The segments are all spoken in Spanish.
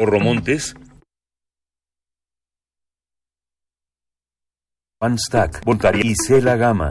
Montes. Juan Stack, Voltaire y Cela Gama.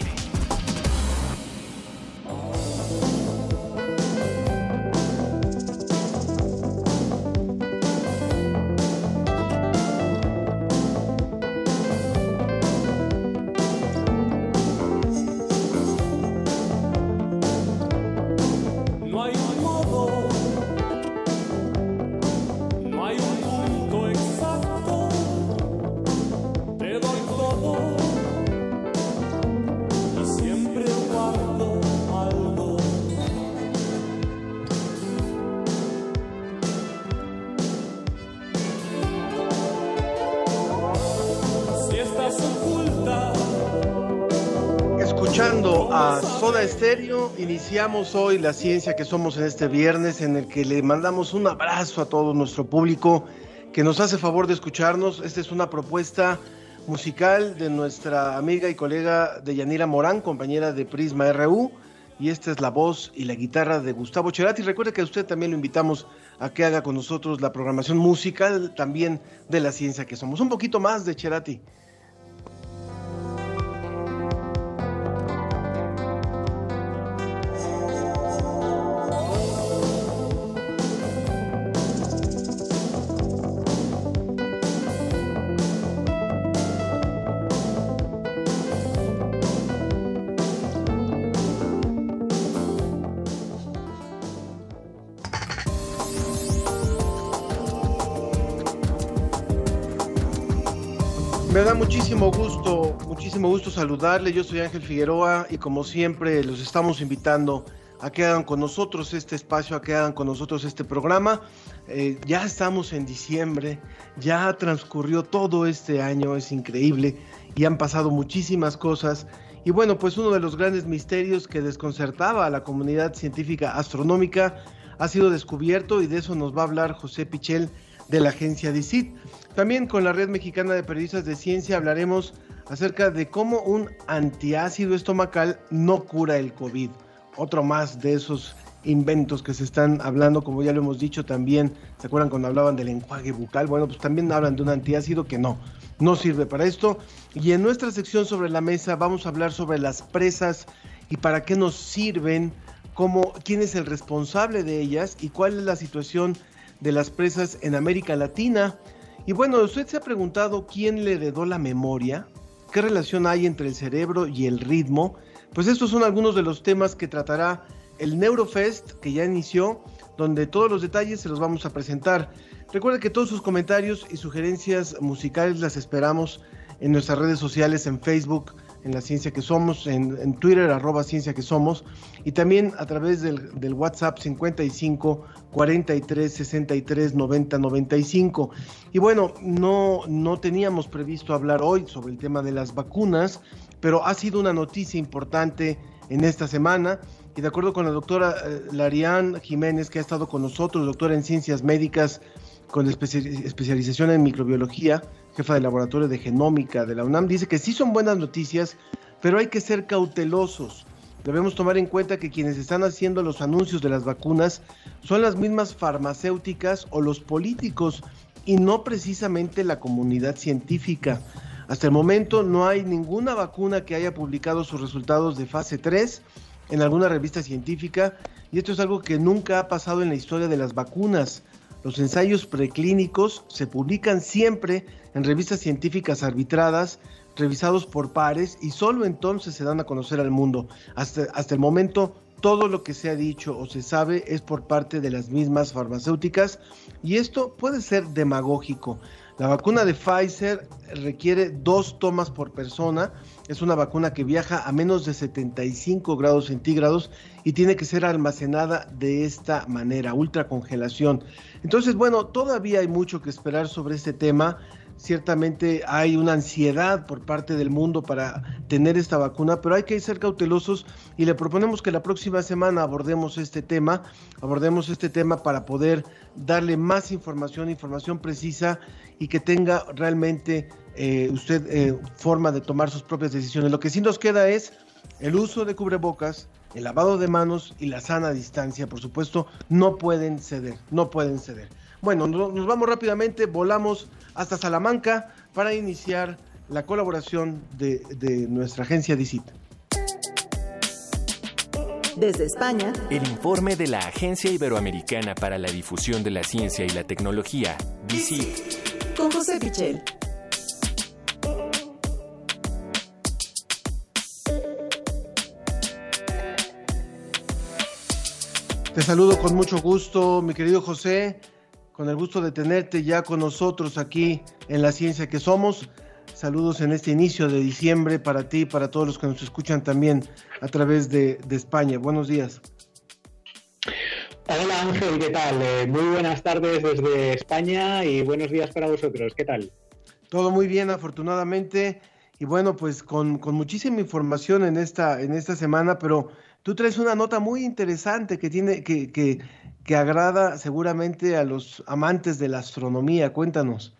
Estéreo, iniciamos hoy la ciencia que somos en este viernes, en el que le mandamos un abrazo a todo nuestro público que nos hace favor de escucharnos. Esta es una propuesta musical de nuestra amiga y colega de Yanira Morán, compañera de Prisma RU. Y esta es la voz y la guitarra de Gustavo Cerati. Recuerde que a usted también lo invitamos a que haga con nosotros la programación musical también de la ciencia que somos. Un poquito más de Cerati. Muchísimo gusto saludarle. Yo soy Ángel Figueroa y como siempre los estamos invitando a que hagan con nosotros este espacio, a que hagan con nosotros este programa. Eh, ya estamos en diciembre, ya transcurrió todo este año, es increíble y han pasado muchísimas cosas. Y bueno, pues uno de los grandes misterios que desconcertaba a la comunidad científica astronómica ha sido descubierto y de eso nos va a hablar José Pichel de la agencia DICIT. También con la Red Mexicana de Periodistas de Ciencia hablaremos acerca de cómo un antiácido estomacal no cura el COVID. Otro más de esos inventos que se están hablando, como ya lo hemos dicho también, ¿se acuerdan cuando hablaban del enjuague bucal? Bueno, pues también hablan de un antiácido que no, no sirve para esto. Y en nuestra sección sobre la mesa vamos a hablar sobre las presas y para qué nos sirven, cómo, quién es el responsable de ellas y cuál es la situación de las presas en América Latina. Y bueno, usted se ha preguntado quién le heredó la memoria, qué relación hay entre el cerebro y el ritmo. Pues estos son algunos de los temas que tratará el Neurofest que ya inició, donde todos los detalles se los vamos a presentar. Recuerde que todos sus comentarios y sugerencias musicales las esperamos en nuestras redes sociales, en Facebook, en la ciencia que somos, en, Twitter, arroba ciencia que somos, y también a través del, del WhatsApp 55 43 63 90 95. Y bueno, no, no teníamos previsto hablar hoy sobre el tema de las vacunas, pero ha sido una noticia importante en esta semana. Y de acuerdo con la doctora eh, Larian Jiménez, que ha estado con nosotros, doctora en ciencias médicas con especia- especialización en microbiología, jefa del laboratorio de genómica de la UNAM, dice que sí son buenas noticias pero hay que ser cautelosos. Debemos tomar en cuenta que quienes están haciendo los anuncios de las vacunas son las mismas farmacéuticas o los políticos y no precisamente la comunidad científica. Hasta el momento no hay ninguna vacuna que haya publicado sus resultados de fase 3 en alguna revista científica y esto es algo que nunca ha pasado en la historia de las vacunas. Los ensayos preclínicos se publican siempre en revistas científicas arbitradas, revisados por pares y solo entonces se dan a conocer al mundo. Hasta, hasta el momento todo lo que se ha dicho o se sabe es por parte de las mismas farmacéuticas y esto puede ser demagógico. La vacuna de Pfizer requiere dos tomas por persona. Es una vacuna que viaja a menos de 75 grados centígrados y tiene que ser almacenada de esta manera, ultracongelación. Entonces, bueno, todavía hay mucho que esperar sobre este tema. Ciertamente hay una ansiedad por parte del mundo para tener esta vacuna, pero hay que ser cautelosos y le proponemos que la próxima semana abordemos este tema, abordemos este tema para poder darle más información, información precisa y que tenga realmente eh, usted eh, forma de tomar sus propias decisiones. Lo que sí nos queda es el uso de cubrebocas, el lavado de manos y la sana distancia, por supuesto, no pueden ceder, no pueden ceder. Bueno, nos vamos rápidamente, volamos hasta Salamanca para iniciar la colaboración de, de nuestra agencia DICIT. Desde España, El informe de la Agencia Iberoamericana para la Difusión de la Ciencia y la Tecnología, DICIT. con José Pichel. Te saludo con mucho gusto, mi querido José, con el gusto de tenerte ya con nosotros aquí en La Ciencia que Somos. Saludos en este inicio de diciembre para ti y para todos los que nos escuchan también a través de, de España. Buenos días. Hola Ángel, ¿qué tal? Eh, muy buenas tardes desde España y buenos días para vosotros. ¿Qué tal? Todo muy bien, afortunadamente. Y bueno, pues con, con muchísima información en esta, en esta semana, pero tú traes una nota muy interesante que tiene, que, que, que agrada seguramente a los amantes de la astronomía. Cuéntanos.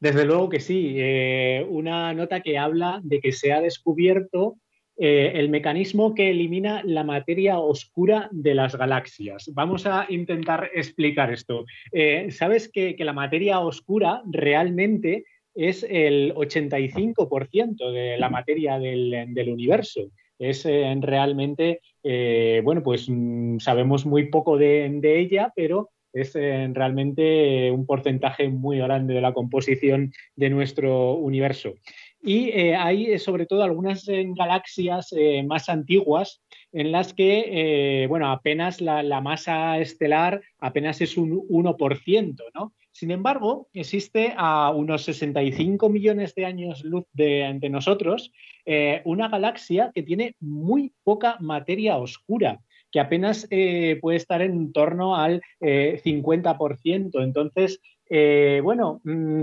Desde luego que sí. Eh, una nota que habla de que se ha descubierto eh, el mecanismo que elimina la materia oscura de las galaxias. Vamos a intentar explicar esto. Eh, Sabes que, que la materia oscura realmente es el 85% de la materia del, del universo. Es eh, realmente, eh, bueno, pues mm, sabemos muy poco de, ella, pero es eh, realmente un porcentaje muy grande de la composición de nuestro universo. Y hay sobre todo algunas galaxias más antiguas en las que, bueno, apenas la, la, masa estelar apenas es un 1%, ¿no? Sin embargo, existe a unos 65 millones de años luz de, de nosotros eh, una galaxia que tiene muy poca materia oscura que apenas eh, puede estar en torno al eh, 50%. Entonces, eh, bueno, mmm,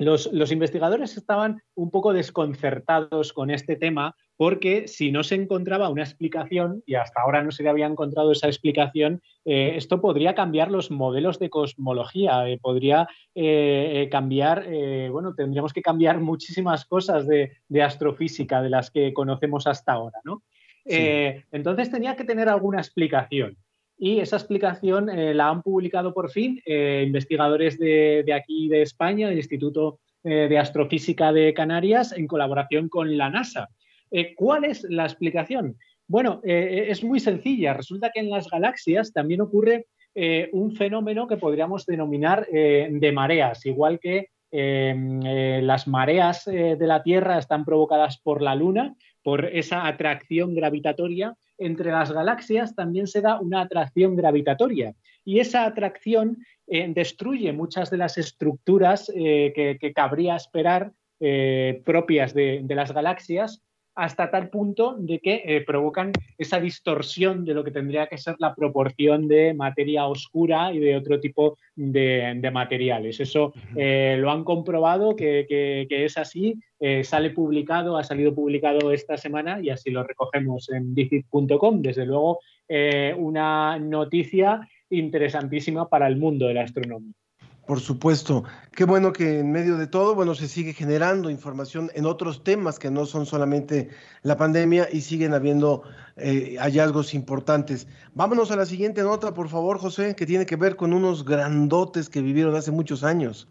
los, los, investigadores estaban un poco desconcertados con este tema porque si no se encontraba una explicación, y hasta ahora no se le había encontrado esa explicación, eh, esto podría cambiar los modelos de cosmología, eh, podría eh, cambiar, bueno, tendríamos que cambiar muchísimas cosas de, de, astrofísica de las que conocemos hasta ahora, ¿no? Sí. Entonces tenía que tener alguna explicación. Y esa explicación eh, la han publicado por fin eh, investigadores de, aquí de España, del Instituto eh, de Astrofísica de Canarias, en colaboración con la NASA. ¿Cuál es la explicación? Bueno, es muy sencilla. Resulta que en las galaxias también ocurre un fenómeno que podríamos denominar de mareas, igual que las mareas de la Tierra están provocadas por la Luna, por esa atracción gravitatoria, entre las galaxias también se da una atracción gravitatoria. Y esa atracción eh, destruye muchas de las estructuras eh, que, cabría esperar eh, propias de, las galaxias hasta tal punto de que eh, provocan esa distorsión de lo que tendría que ser la proporción de materia oscura y de otro tipo de, de materiales. Eso eh, lo han comprobado que, que, que es así, eh, sale publicado, ha salido publicado esta semana y así lo recogemos en dicit.com. Desde luego, una noticia interesantísima para el mundo de la astronomía. Por supuesto. Qué bueno que en medio de todo, bueno, se sigue generando información en otros temas que no son solamente la pandemia y siguen habiendo eh, hallazgos importantes. Vámonos a la siguiente nota, por favor, José, que tiene que ver con unos grandotes que vivieron hace muchos años.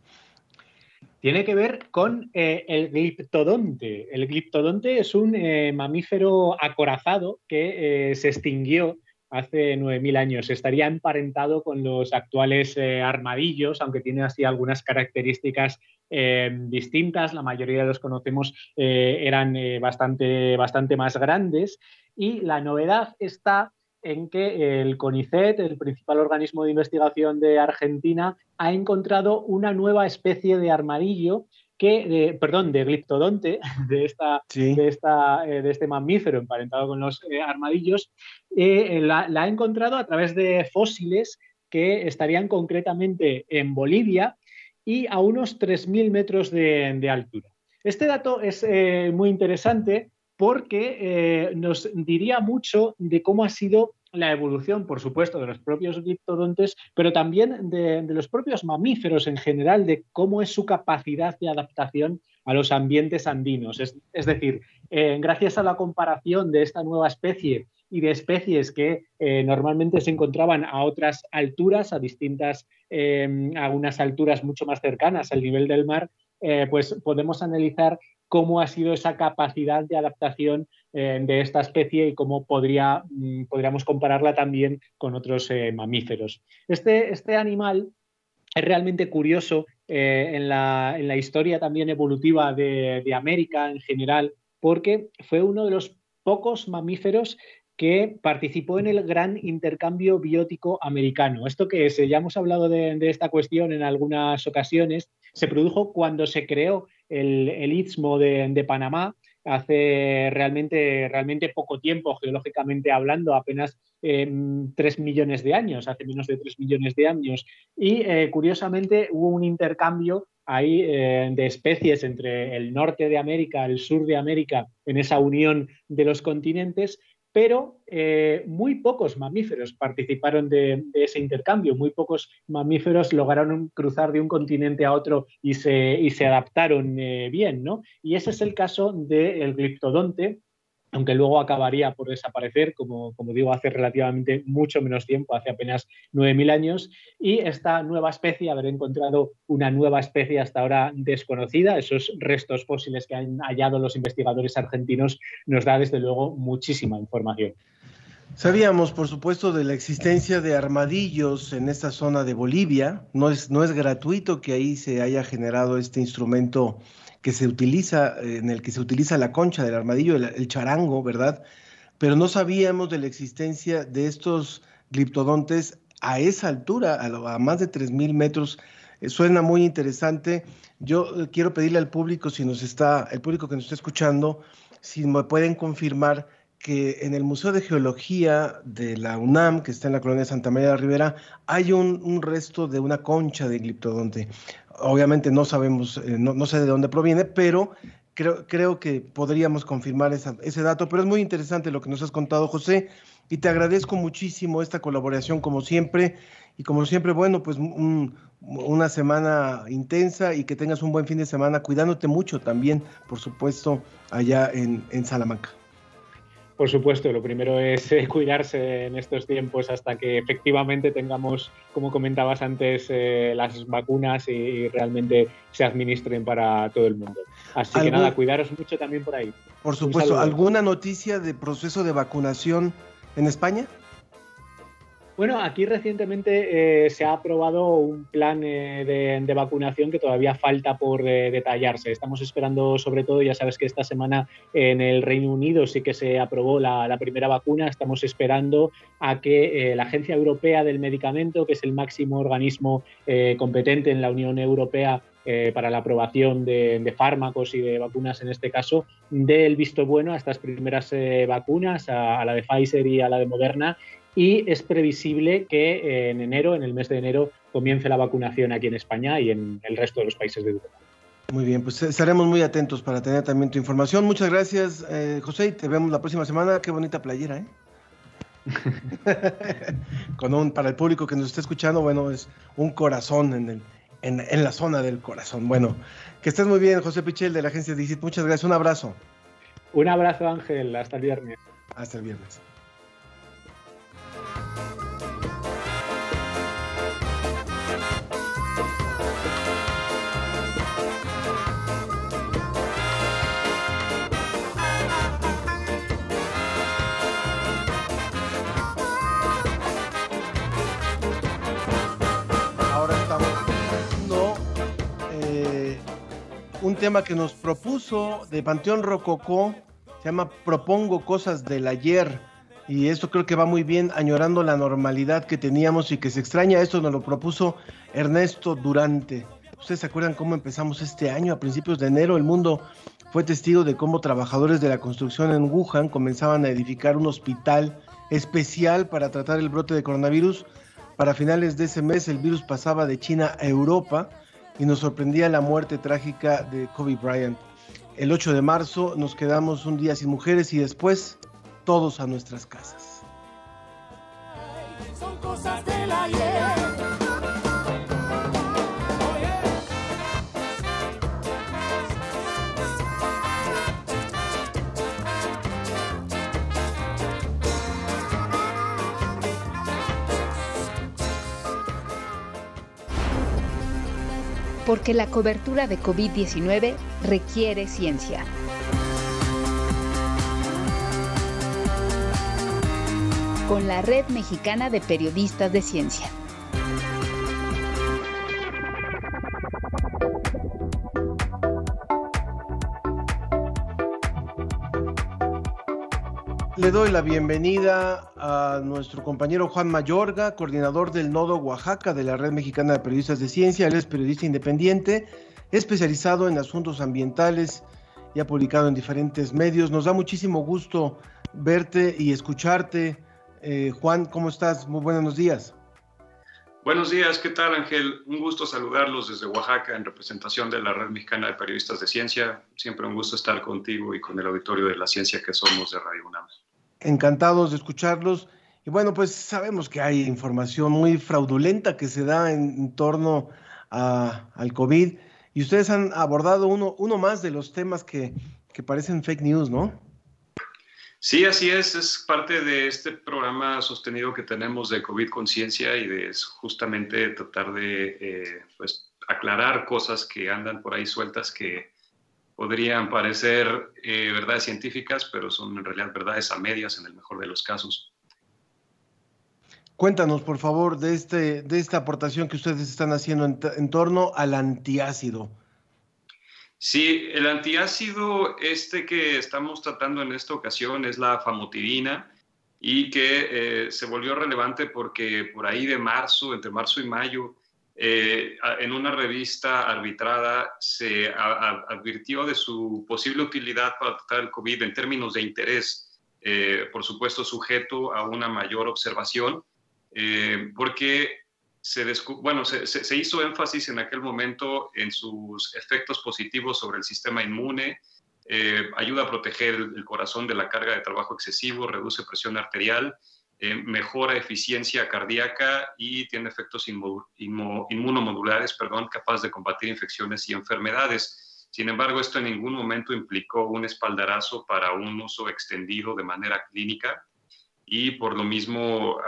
Tiene que ver con eh, el gliptodonte. El gliptodonte es un eh, mamífero acorazado que se extinguió hace 9.000 años. Estaría emparentado con los actuales eh, armadillos, aunque tiene así algunas características eh, distintas. La mayoría de los conocemos eh, eran bastante, bastante más grandes. Y la novedad está en que el CONICET, el principal organismo de investigación de Argentina, ha encontrado una nueva especie de armadillo que, perdón, de gliptodonte, de, esta, de, esta, eh, de este mamífero emparentado con los eh, armadillos, eh, la, ha encontrado a través de fósiles que estarían concretamente en Bolivia y a unos 3.000 metros de, altura. Este dato es muy interesante porque nos diría mucho de cómo ha sido la evolución, por supuesto, de los propios gliptodontes, pero también de, los propios mamíferos en general, de cómo es su capacidad de adaptación a los ambientes andinos. Es, decir, eh, gracias a la comparación de esta nueva especie y de especies que eh, normalmente se encontraban a otras alturas, a distintas, eh, a unas alturas mucho más cercanas al nivel del mar, pues podemos analizar cómo ha sido esa capacidad de adaptación eh, de esta especie y cómo mm, podríamos compararla también con otros eh, mamíferos. Este, este, animal es realmente curioso eh, en, la, historia también evolutiva de, América en general, porque fue uno de los pocos mamíferos que participó en el gran intercambio biótico americano. Esto que es, ya hemos hablado de, esta cuestión en algunas ocasiones, se produjo cuando se creó el, Istmo de, Panamá hace realmente, realmente poco tiempo, geológicamente hablando, apenas eh, tres millones de años, hace menos de tres millones de años. Y eh, curiosamente hubo un intercambio ahí eh, de especies entre el norte de América, el sur de América, en esa unión de los continentes, pero eh, muy pocos mamíferos participaron de, ese intercambio, muy pocos mamíferos lograron cruzar de un continente a otro y se, adaptaron eh, bien, ¿no? Y ese es el caso del gliptodonte, aunque luego acabaría por desaparecer, como, digo, hace relativamente mucho menos tiempo, hace apenas 9.000 años, y esta nueva especie, haber encontrado una nueva especie hasta ahora desconocida, esos restos fósiles que han hallado los investigadores argentinos, nos da desde luego muchísima información. Sabíamos, por supuesto, de la existencia de armadillos en esta zona de Bolivia. No es, no es gratuito que ahí se haya generado este instrumento que se utiliza, en el que se utiliza la concha del armadillo, el, charango, ¿verdad? Pero no sabíamos de la existencia de estos gliptodontes a esa altura, a, más de 3.000 metros. Eh, suena muy interesante. Yo eh, quiero pedirle al público, si nos está, el público que nos está escuchando, si me pueden confirmar que en el Museo de Geología de la UNAM, que está en la colonia Santa María de la Ribera, hay un, un resto de una concha de gliptodonte obviamente no sabemos, eh, no, sé de dónde proviene, pero creo, creo que podríamos confirmar ese dato. Pero es muy interesante lo que nos has contado, José, y te agradezco muchísimo esta colaboración, como siempre. Y como siempre, bueno, pues una semana intensa y que tengas un buen fin de semana, cuidándote mucho también, por supuesto, allá en, en Salamanca. Por supuesto, lo primero es eh, cuidarse en estos tiempos hasta que efectivamente tengamos, como comentabas antes, eh, las vacunas y, realmente se administren para todo el mundo. Así que nada, cuidaros mucho también por ahí. Por supuesto, ¿alguna noticia de proceso de vacunación en España? Bueno, aquí recientemente eh, se ha aprobado un plan eh, de, vacunación que todavía falta por eh, detallarse. Estamos esperando, sobre todo, ya sabes que esta semana en el Reino Unido sí que se aprobó la, primera vacuna. Estamos esperando a que la Agencia Europea del Medicamento, que es el máximo organismo competente en la Unión Europea, para la aprobación de, fármacos y de vacunas en este caso, dé el visto bueno a estas primeras vacunas, a, la de Pfizer y a la de Moderna, y es previsible que eh, en enero, en el mes de enero, comience la vacunación aquí en España y en el resto de los países de Europa. Muy bien, pues estaremos muy atentos para tener también tu información. Muchas gracias, eh, José, y te vemos la próxima semana. Qué bonita playera, ¿eh? Con un, para el público que nos está escuchando, bueno, es un corazón en el, en, en la zona del corazón. Bueno, que estés muy bien, José Pichel de la agencia DICIT. Muchas gracias. Un abrazo. Un abrazo, Ángel. Hasta el viernes. Hasta el viernes. Un tema que nos propuso de Panteón Rococó, se llama Propongo cosas del ayer. Y esto creo que va muy bien, añorando la normalidad que teníamos y que se extraña. Esto nos lo propuso Ernesto Durante. ¿Ustedes se acuerdan cómo empezamos este año? A principios de enero el mundo fue testigo de cómo trabajadores de la construcción en Wuhan comenzaban a edificar un hospital especial para tratar el brote de coronavirus. Para finales de ese mes el virus pasaba de China a Europa y nos sorprendía la muerte trágica de Kobe Bryant. El 8 de marzo nos quedamos un día sin mujeres y después todos a nuestras casas. Son cosas. Porque la cobertura de COVID-19 requiere ciencia. Con la Red Mexicana de Periodistas de Ciencia. Le doy la bienvenida a nuestro compañero Juan Mayorga, coordinador del Nodo Oaxaca de la Red Mexicana de Periodistas de Ciencia. Él es periodista independiente, especializado en asuntos ambientales y ha publicado en diferentes medios. Nos da muchísimo gusto verte y escucharte. Eh, Juan, ¿cómo estás? Muy buenos días. Buenos días, ¿qué tal Ángel? Un gusto saludarlos desde Oaxaca en representación de la Red Mexicana de Periodistas de Ciencia. Siempre un gusto estar contigo y con el auditorio de la ciencia que somos de Radio UNAM. Encantados de escucharlos. Y bueno, pues sabemos que hay información muy fraudulenta que se da en, torno a, al COVID. Y ustedes han abordado uno, uno más de los temas que, que parecen fake news, ¿no? Sí, así es. Es parte de este programa sostenido que tenemos de COVID Conciencia y de justamente tratar de eh, pues, aclarar cosas que andan por ahí sueltas que podrían parecer eh, verdades científicas, pero son en realidad verdades a medias en el mejor de los casos. Cuéntanos, por favor, de, este, de esta aportación que ustedes están haciendo en, en torno al antiácido. Sí, el antiácido este que estamos tratando en esta ocasión es la famotidina y que eh, se volvió relevante porque por ahí de marzo, entre marzo y mayo, eh, en una revista arbitrada se advirtió de su posible utilidad para tratar el COVID en términos de interés, eh, por supuesto sujeto a una mayor observación, eh, porque se, bueno, se, se, hizo énfasis en aquel momento en sus efectos positivos sobre el sistema inmune, eh, ayuda a proteger el, corazón de la carga de trabajo excesivo, reduce presión arterial, eh, mejora eficiencia cardíaca y tiene efectos inmu, inmu, inmunomodulares, perdón, capaz de combatir infecciones y enfermedades. Sin embargo, esto en ningún momento implicó un espaldarazo para un uso extendido de manera clínica y por lo mismo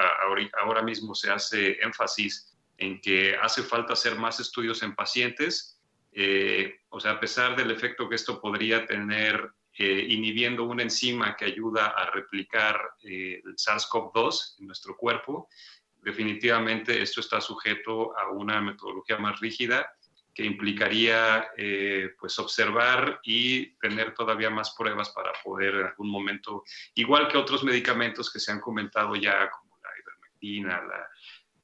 ahora mismo se hace énfasis en que hace falta hacer más estudios en pacientes, eh, o sea, a pesar del efecto que esto podría tener inhibiendo una enzima que ayuda a replicar eh, el SARS-CoV-2 en nuestro cuerpo, definitivamente esto está sujeto a una metodología más rígida que implicaría eh, pues observar y tener todavía más pruebas para poder en algún momento, igual que otros medicamentos que se han comentado ya, como la ivermectina, la,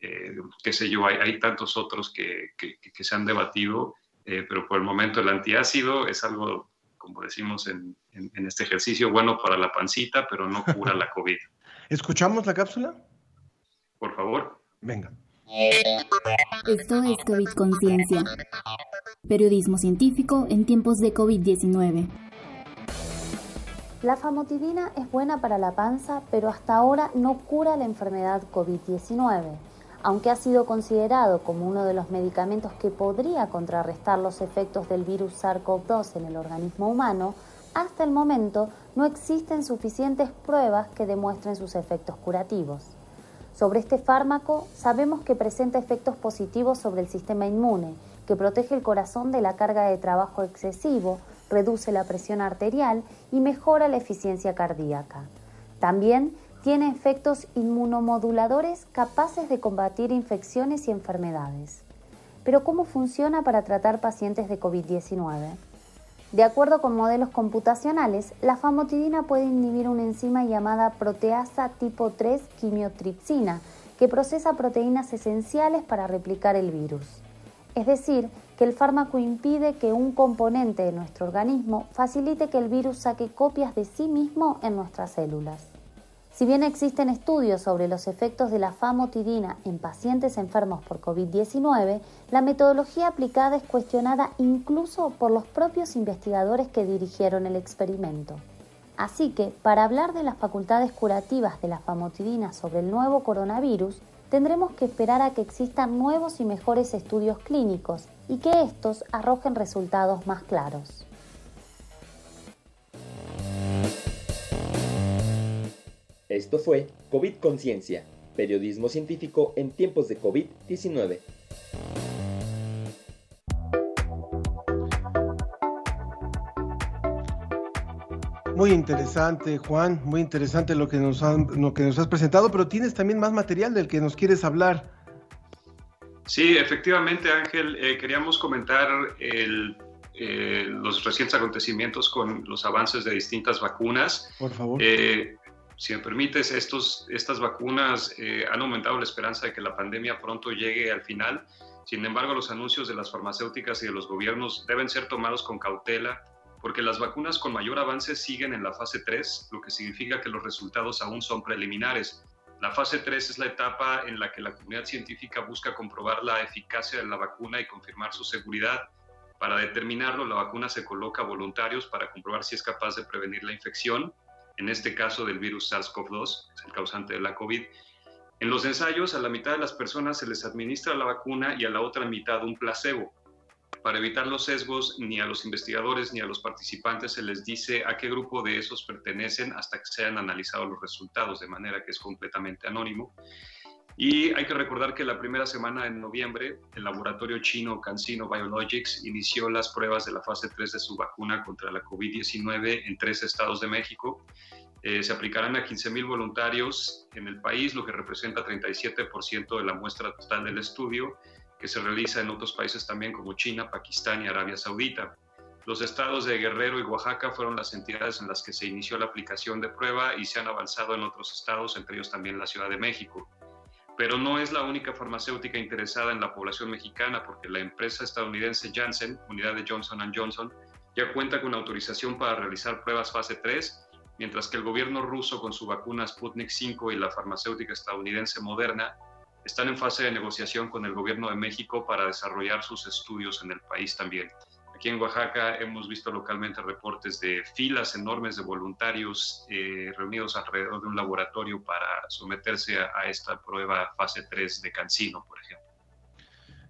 eh, qué sé yo, hay, tantos otros que, se han debatido, pero por el momento el antiácido es algo, como decimos en, en, en este ejercicio, bueno para la pancita, pero no cura la COVID. ¿Escuchamos la cápsula? Por favor. Venga. Esto es COVID Conciencia. Periodismo científico en tiempos de COVID-19. La famotidina es buena para la panza, pero hasta ahora no cura la enfermedad COVID-19, aunque ha sido considerado como uno de los medicamentos que podría contrarrestar los efectos del virus SARS-CoV-2 en el organismo humano, hasta el momento no existen suficientes pruebas que demuestren sus efectos curativos. Sobre este fármaco sabemos que presenta efectos positivos sobre el sistema inmune, que protege el corazón de la carga de trabajo excesivo, reduce la presión arterial y mejora la eficiencia cardíaca. También tiene efectos inmunomoduladores capaces de combatir infecciones y enfermedades. Pero ¿cómo funciona para tratar pacientes de COVID-19? De acuerdo con modelos computacionales, la famotidina puede inhibir una enzima llamada proteasa tipo 3 quimiotripsina, que procesa proteínas esenciales para replicar el virus. Es decir, que el fármaco impide que un componente de nuestro organismo facilite que el virus saque copias de sí mismo en nuestras células. Si bien existen estudios sobre los efectos de la famotidina en pacientes enfermos por COVID-19, la metodología aplicada es cuestionada incluso por los propios investigadores que dirigieron el experimento. Así que, para hablar de las facultades curativas de la famotidina sobre el nuevo coronavirus, tendremos que esperar a que existan nuevos y mejores estudios clínicos y que estos arrojen resultados más claros. Esto fue COVID Conciencia, periodismo científico en tiempos de COVID-19. Muy interesante, Juan, muy interesante lo que, nos lo que nos has presentado, pero tienes también más material del que nos quieres hablar. Sí, efectivamente, Ángel, eh, queríamos comentar el, eh, los recientes acontecimientos con los avances de distintas vacunas. Por favor. Eh, si me permites, estos, estas vacunas han aumentado la esperanza de que la pandemia pronto llegue al final. Sin embargo, los anuncios de las farmacéuticas y de los gobiernos deben ser tomados con cautela porque las vacunas con mayor avance siguen en la fase 3, lo que significa que los resultados aún son preliminares. La fase 3 es la etapa en la que la comunidad científica busca comprobar la eficacia de la vacuna y confirmar su seguridad. Para determinarlo, la vacuna se coloca a voluntarios para comprobar si es capaz de prevenir la infección, en este caso del virus SARS-CoV-2, es el causante de la COVID. En los ensayos, a la mitad de las personas se les administra la vacuna y a la otra mitad un placebo. Para evitar los sesgos, ni a los investigadores ni a los participantes se les dice a qué grupo de esos pertenecen hasta que sean analizados los resultados, de manera que es completamente anónimo. Y hay que recordar que la primera semana de noviembre, el laboratorio chino CanSino Biologics inició las pruebas de la fase 3 de su vacuna contra la COVID-19 en tres estados de México. Eh, se aplicarán a 15.000 voluntarios en el país, lo que representa 37% de la muestra total del estudio que se realiza en otros países también como China, Pakistán y Arabia Saudita. Los estados de Guerrero y Oaxaca fueron las entidades en las que se inició la aplicación de prueba y se han avanzado en otros estados, entre ellos también la Ciudad de México. Pero no es la única farmacéutica interesada en la población mexicana, porque la empresa estadounidense Janssen, unidad de Johnson Johnson, ya cuenta con autorización para realizar pruebas fase 3, mientras que el gobierno ruso con su vacuna Sputnik 5 y la farmacéutica estadounidense Moderna están en fase de negociación con el gobierno de México para desarrollar sus estudios en el país también. Aquí en Oaxaca hemos visto localmente reportes de filas enormes de voluntarios eh, reunidos alrededor de un laboratorio para someterse a, esta prueba fase 3 de Cancino, por ejemplo.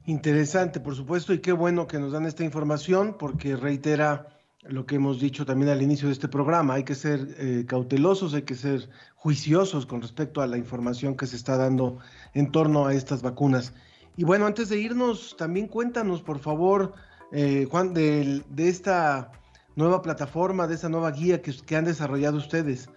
Interesante, por supuesto, y qué bueno que nos dan esta información porque reitera lo que hemos dicho también al inicio de este programa, hay que ser eh, cautelosos, hay que ser juiciosos con respecto a la información que se está dando en torno a estas vacunas. Y bueno, antes de irnos, también cuéntanos, por favor, eh, Juan, de, esta nueva plataforma, de esta nueva guía que, han desarrollado ustedes.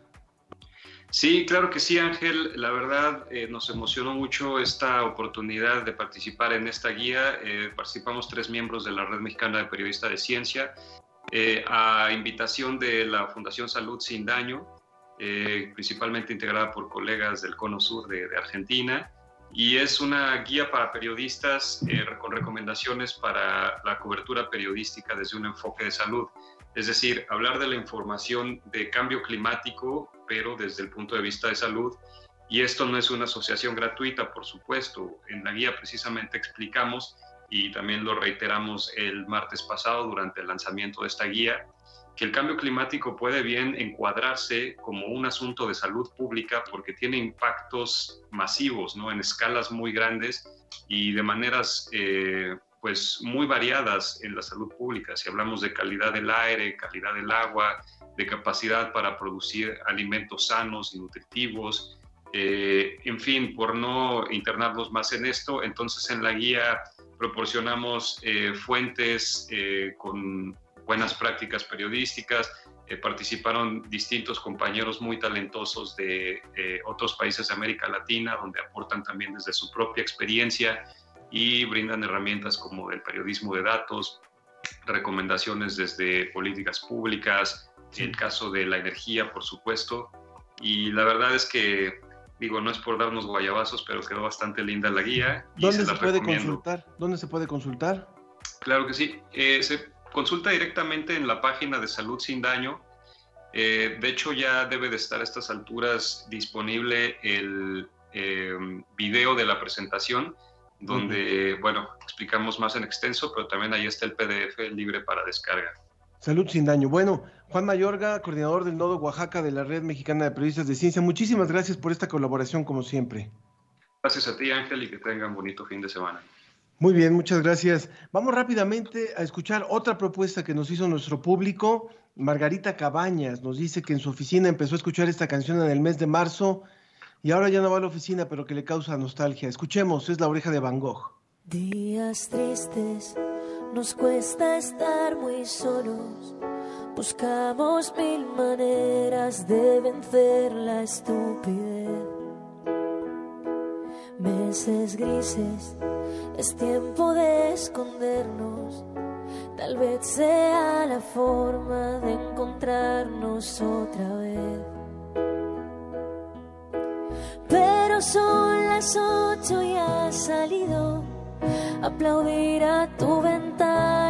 Sí, claro que sí, Ángel. La verdad, eh, nos emocionó mucho esta oportunidad de participar en esta guía. Eh, participamos tres miembros de la Red Mexicana de Periodistas de Ciencia eh, a invitación de la Fundación Salud Sin Daño, eh, principalmente integrada por colegas del Cono Sur de Argentina. Y es una guía para periodistas eh, con recomendaciones para la cobertura periodística desde un enfoque de salud. Es decir, hablar de la información de cambio climático, pero desde el punto de vista de salud. Y esto no es una asociación gratuita, por supuesto. En la guía precisamente explicamos y también lo reiteramos el martes pasado durante el lanzamiento de esta guía, que el cambio climático puede bien encuadrarse como un asunto de salud pública porque tiene impactos masivos, ¿no? En escalas muy grandes y de maneras eh, pues muy variadas en la salud pública. Si hablamos de calidad del aire, calidad del agua, de capacidad para producir alimentos sanos y nutritivos, eh, en fin, por no internarnos más en esto, entonces en la guía proporcionamos eh, fuentes con buenas prácticas periodísticas. Eh, participaron distintos compañeros muy talentosos de eh, otros países de América Latina, donde aportan también desde su propia experiencia y brindan herramientas como el periodismo de datos, recomendaciones desde políticas públicas, el caso de la energía, por supuesto. Y la verdad es que, digo, no es por darnos guayabazos, pero quedó bastante linda la guía. ¿Dónde se, puede consultar? ¿Dónde se puede consultar? Claro que sí. Eh, se consulta directamente en la página de Salud Sin Daño. Eh, de hecho, ya debe de estar a estas alturas disponible el eh, video de la presentación, donde, bueno, explicamos más en extenso, pero también ahí está el PDF libre para descarga. Salud sin daño. Bueno, Juan Mayorga, coordinador del Nodo Oaxaca de la Red Mexicana de Periodistas de Ciencia, muchísimas gracias por esta colaboración, como siempre. Gracias a ti, Ángel, y que tengan bonito fin de semana. Muy bien, muchas gracias. Vamos rápidamente a escuchar otra propuesta que nos hizo nuestro público. Margarita Cabañas nos dice que en su oficina empezó a escuchar esta canción en el mes de marzo y ahora ya no va a la oficina, pero que le causa nostalgia. Escuchemos, es La oreja de Van Gogh. Días tristes, nos cuesta estar muy solos. Buscamos mil maneras de vencer la estupidez. Meses grises es tiempo de escondernos, tal vez sea la forma de encontrarnos otra vez. Pero son las ocho y has salido, aplaudir a tu ventana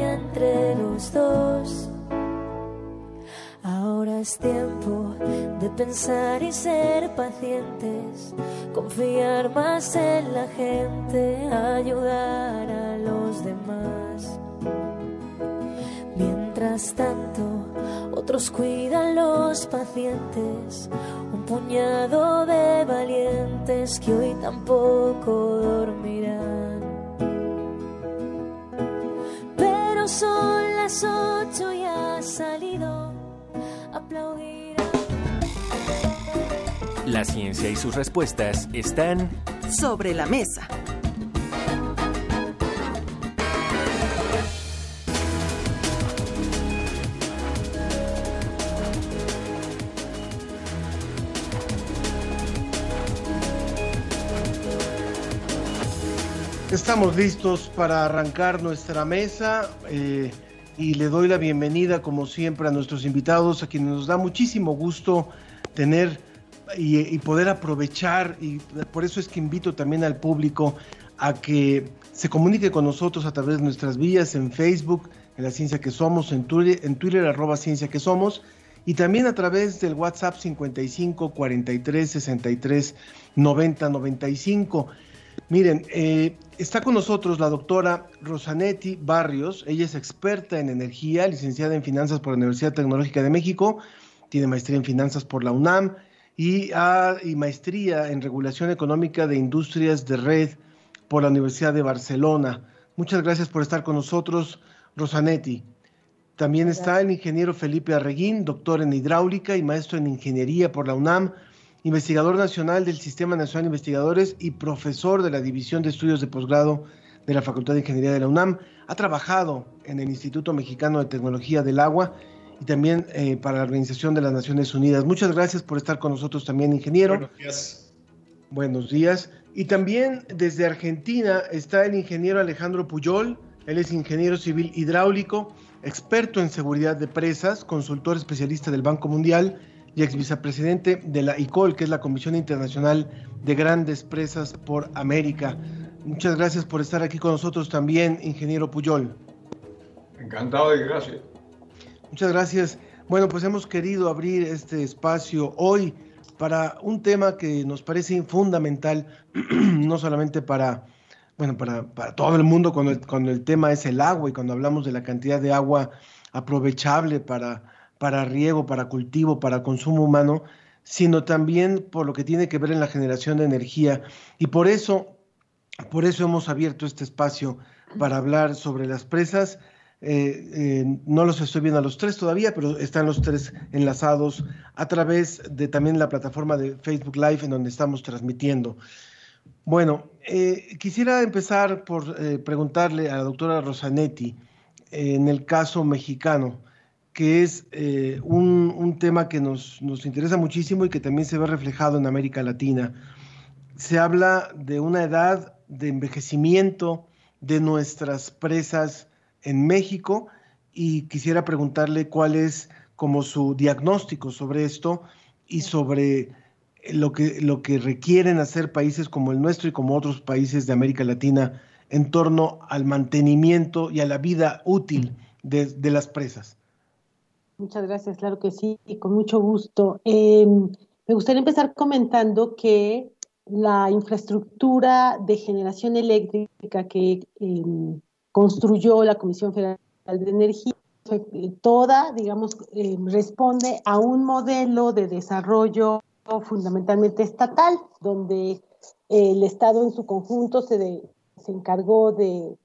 entre los dos. Ahora es tiempo de pensar y ser pacientes, confiar más en la gente, ayudar a los demás. Mientras tanto, otros cuidan los pacientes, un puñado de valientes que hoy tampoco dormirán. Son las ocho y ha salido aplaudir. La ciencia y sus respuestas están sobre la mesa. Estamos listos para arrancar nuestra mesa eh, y le doy la bienvenida como siempre a nuestros invitados, a quienes nos da muchísimo gusto tener y, y, poder aprovechar y por eso es que invito también al público a que se comunique con nosotros a través de nuestras vías en Facebook, en la ciencia que somos, en Twitter, en Twitter arroba ciencia que somos y también a través del WhatsApp 55 43 63 90 95. Miren, eh, está con nosotros la doctora Rosanetti Barrios. Ella es experta en energía, licenciada en finanzas por la Universidad Tecnológica de México, tiene maestría en finanzas por la UNAM y, ah, y maestría en regulación económica de industrias de red por la Universidad de Barcelona. Muchas gracias por estar con nosotros, Rosanetti. También está el ingeniero Felipe Arreguín, doctor en hidráulica y maestro en ingeniería por la UNAM investigador nacional del Sistema Nacional de Investigadores y profesor de la División de Estudios de Posgrado de la Facultad de Ingeniería de la UNAM. Ha trabajado en el Instituto Mexicano de Tecnología del Agua y también eh, para la Organización de las Naciones Unidas. Muchas gracias por estar con nosotros también, ingeniero. Buenos días. Buenos días. Y también desde Argentina está el ingeniero Alejandro Puyol. Él es ingeniero civil hidráulico, experto en seguridad de presas, consultor especialista del Banco Mundial y ex vicepresidente de la ICOL, que es la Comisión Internacional de Grandes Presas por América. Muchas gracias por estar aquí con nosotros también, ingeniero Puyol. Encantado y gracias. Muchas gracias. Bueno, pues hemos querido abrir este espacio hoy para un tema que nos parece fundamental, no solamente para, bueno, para, para todo el mundo cuando el, cuando el tema es el agua y cuando hablamos de la cantidad de agua aprovechable para, para riego, para cultivo, para consumo humano, sino también por lo que tiene que ver en la generación de energía. Y por eso, por eso hemos abierto este espacio para hablar sobre las presas eh, eh, no los estoy viendo a los tres todavía, pero están los tres enlazados a través de también la plataforma de Facebook Live en donde estamos transmitiendo. Bueno, eh, quisiera empezar por preguntarle a la doctora Rosanetti, en el caso mexicano, que es un, un, tema que nos, nos interesa muchísimo y que también se ve reflejado en América Latina. Se habla de una edad de envejecimiento de nuestras presas en México y quisiera preguntarle cuál es como su diagnóstico sobre esto y sobre lo que, lo que requieren hacer países como el nuestro y como otros países de América Latina en torno al mantenimiento y a la vida útil de, de las presas. Muchas gracias, claro que sí, y con mucho gusto. Eh, me gustaría empezar comentando que la infraestructura de generación eléctrica que eh, construyó la Comisión Federal de Energía. Toda, digamos, eh, responde a un modelo de desarrollo fundamentalmente estatal, donde eh, el Estado en su conjunto se, se encargó de,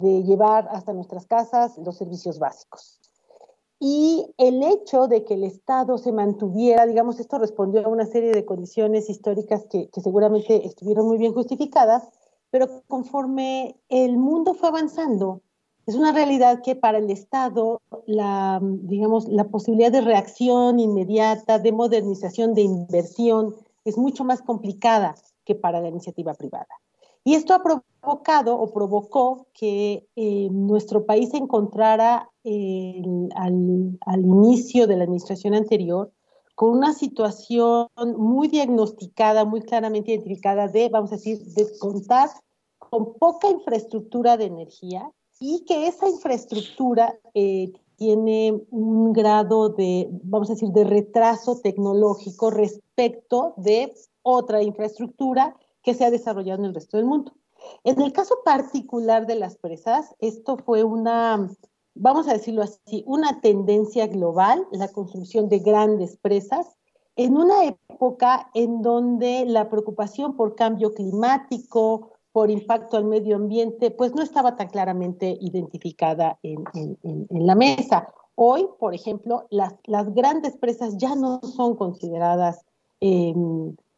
de llevar hasta nuestras casas los servicios básicos. Y el hecho de que el Estado se mantuviera, digamos, esto respondió a una serie de condiciones históricas que, seguramente estuvieron muy bien justificadas, pero conforme el mundo fue avanzando, es una realidad que para el Estado la, digamos, la posibilidad de reacción inmediata, de modernización, de inversión, es mucho más complicada que para la iniciativa privada. Y esto ha provocado o provocó que eh, nuestro país se encontrara al, inicio de la administración anterior con una situación muy diagnosticada, muy claramente identificada de, vamos a decir, de contar con poca infraestructura de energía y que esa infraestructura eh, tiene un grado de, vamos a decir, de retraso tecnológico respecto de otra infraestructura que se ha desarrollado en el resto del mundo. En el caso particular de las presas, esto fue una vamos a decirlo así, una tendencia global, la construcción de grandes presas, en una época en donde la preocupación por cambio climático, por impacto al medio ambiente, pues no estaba tan claramente identificada en, la mesa. Hoy, por ejemplo, las, grandes presas ya no son consideradas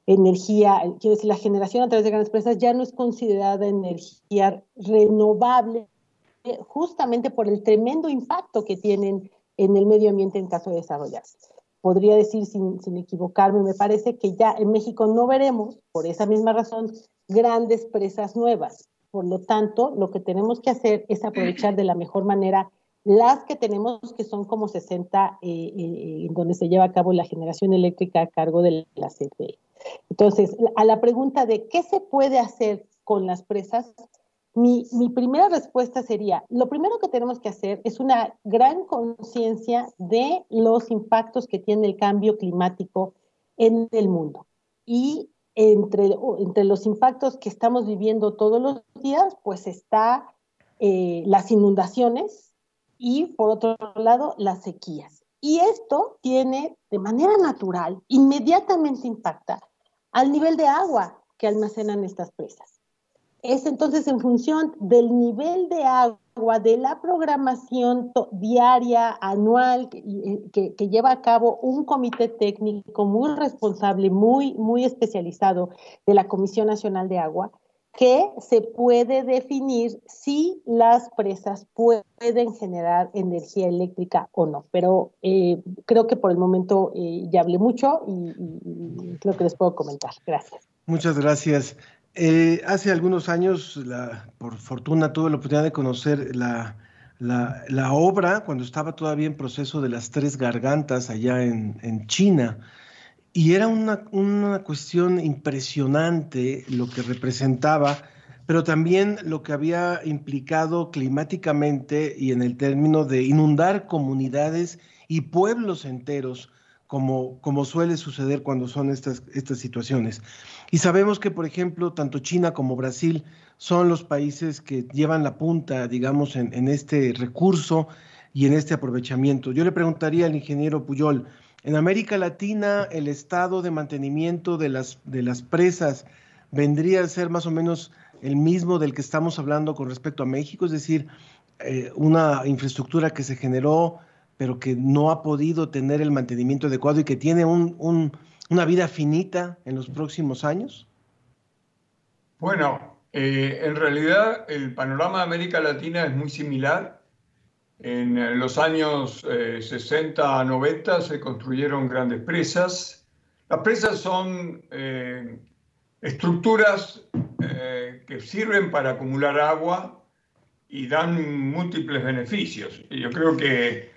energía, quiero decir, la generación a través de grandes presas ya no es considerada energía renovable justamente por el tremendo impacto que tienen en el medio ambiente en caso de desarrollarse. Podría decir, sin, equivocarme, me parece que ya en México no veremos, por esa misma razón, grandes presas nuevas. Por lo tanto, lo que tenemos que hacer es aprovechar de la mejor manera las que tenemos, que son como 60, eh, eh, en donde se lleva a cabo la generación eléctrica a cargo de la CFE. Entonces, a la pregunta de qué se puede hacer con las presas, mi, primera respuesta sería, lo primero que tenemos que hacer es una gran conciencia de los impactos que tiene el cambio climático en el mundo. Y entre, los impactos que estamos viviendo todos los días, pues está eh, las inundaciones y por otro lado las sequías. Y esto tiene de manera natural, inmediatamente impacta al nivel de agua que almacenan estas presas. Es entonces en función del nivel de agua, de la programación diaria, anual, eh, que, lleva a cabo un comité técnico muy responsable, muy, muy especializado de la Comisión Nacional de Agua, que se puede definir si las presas pueden generar energía eléctrica o no. Pero eh, creo que por el momento eh, ya hablé mucho y, y, creo que les puedo comentar. Gracias. Muchas gracias. Eh, hace algunos años, por fortuna, tuve la oportunidad de conocer la, obra cuando estaba todavía en proceso de las tres gargantas allá en, China. Y era una, una, cuestión impresionante lo que representaba, pero también lo que había implicado climáticamente y en el término de inundar comunidades y pueblos enteros como, como suele suceder cuando son estas, estas situaciones. Y sabemos que, por ejemplo, tanto China como Brasil son los países que llevan la punta, digamos, en, en este recurso y en este aprovechamiento. Yo le preguntaría al ingeniero Puyol, en América Latina el estado de mantenimiento de las, de las presas vendría a ser más o menos el mismo del que estamos hablando con respecto a México, es decir, eh, una infraestructura que se generó pero que no ha podido tener el mantenimiento adecuado y que tiene una vida finita en los próximos años? Bueno, eh, en realidad el panorama de América Latina es muy similar. En los años 60 a 90 se construyeron grandes presas. Las presas son eh, estructuras eh, que sirven para acumular agua y dan múltiples beneficios. Yo creo que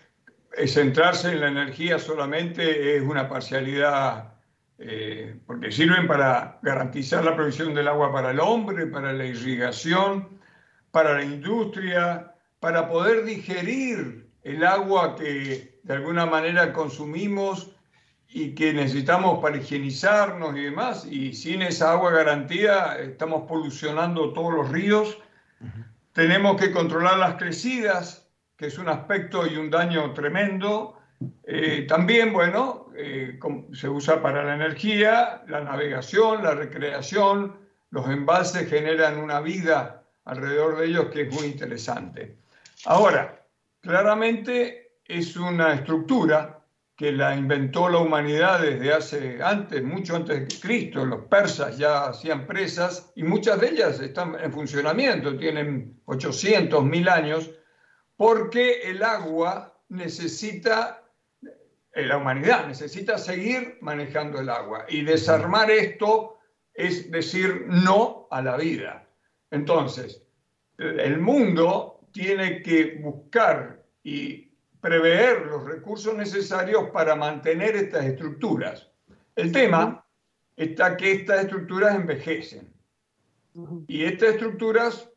centrarse en la energía solamente es una parcialidad, eh, porque sirven para garantizar la provisión del agua para el hombre, para la irrigación, para la industria, para poder digerir el agua que de alguna manera consumimos y que necesitamos para higienizarnos y demás, y sin esa agua garantía estamos polucionando todos los ríos. Tenemos que controlar las crecidas, que es un aspecto y un daño tremendo. Eh, también, bueno, eh, se usa para la energía, la navegación, la recreación, los embalses generan una vida alrededor de ellos que es muy interesante. Ahora, claramente es una estructura que la inventó la humanidad desde hace antes, mucho antes de Cristo. Los persas ya hacían presas y muchas de ellas están en funcionamiento, tienen 800, 1000 años porque el agua necesita, eh, la humanidad necesita seguir manejando el agua y desarmar esto es decir no a la vida. Entonces, el mundo tiene que buscar y prever los recursos necesarios para mantener estas estructuras. El tema está que estas estructuras envejecen. Y estas estructuras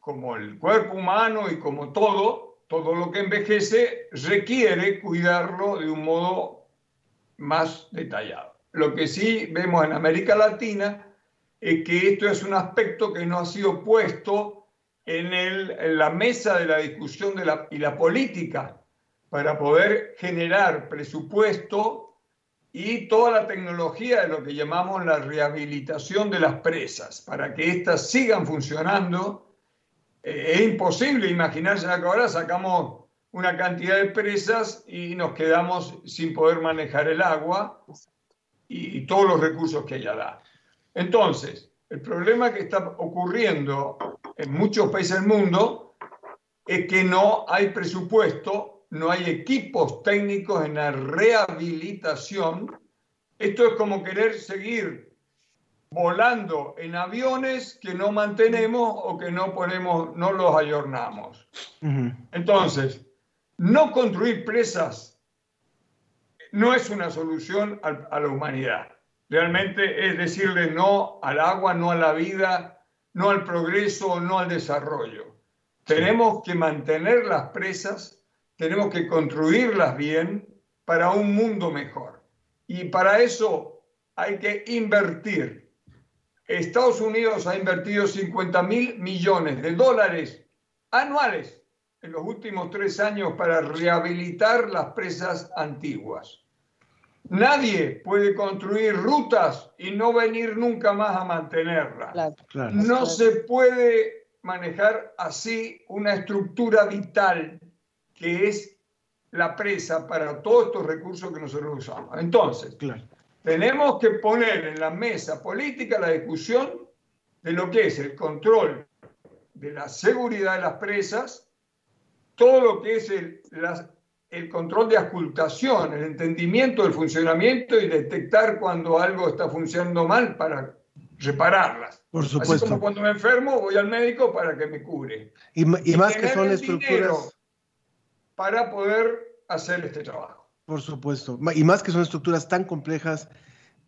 como el cuerpo humano y como todo, todo lo que envejece requiere cuidarlo de un modo más detallado. Lo que sí vemos en América Latina es que esto es un aspecto que no ha sido puesto en, la mesa de la discusión de la, y la política para poder generar presupuesto y toda la tecnología de lo que llamamos la rehabilitación de las presas, para que éstas sigan funcionando eh, es imposible imaginarse que ahora sacamos una cantidad de presas y nos quedamos sin poder manejar el agua y, todos los recursos que ella da. Entonces, el problema que está ocurriendo en muchos países del mundo es que no hay presupuesto, no hay equipos técnicos en la rehabilitación. Esto es como querer seguir volando en aviones que no mantenemos o que no ponemos, no los ayornamos. Entonces, no construir presas no es una solución a, la humanidad. Realmente es decirle no al agua, no a la vida, no al progreso, no al desarrollo. Tenemos que mantener las presas, tenemos que construirlas bien para un mundo mejor. Y para eso hay que invertir Estados Unidos ha invertido 50 mil millones de dólares anuales en los últimos tres años para rehabilitar las presas antiguas. Nadie puede construir rutas y no venir nunca más a mantenerlas. no se puede manejar así una estructura vital que es la presa para todos estos recursos que nosotros usamos. Entonces, claro. Tenemos que poner en la mesa política la discusión de lo que es el control de la seguridad de las presas, todo lo que es el, el control de ocultación, el entendimiento del funcionamiento y detectar cuando algo está funcionando mal para repararlas. Por supuesto. Así como cuando me enfermo voy al médico para que me cure. Y, y más que son estructuras... Para poder hacer este trabajo. Por supuesto. Y más que son estructuras tan complejas,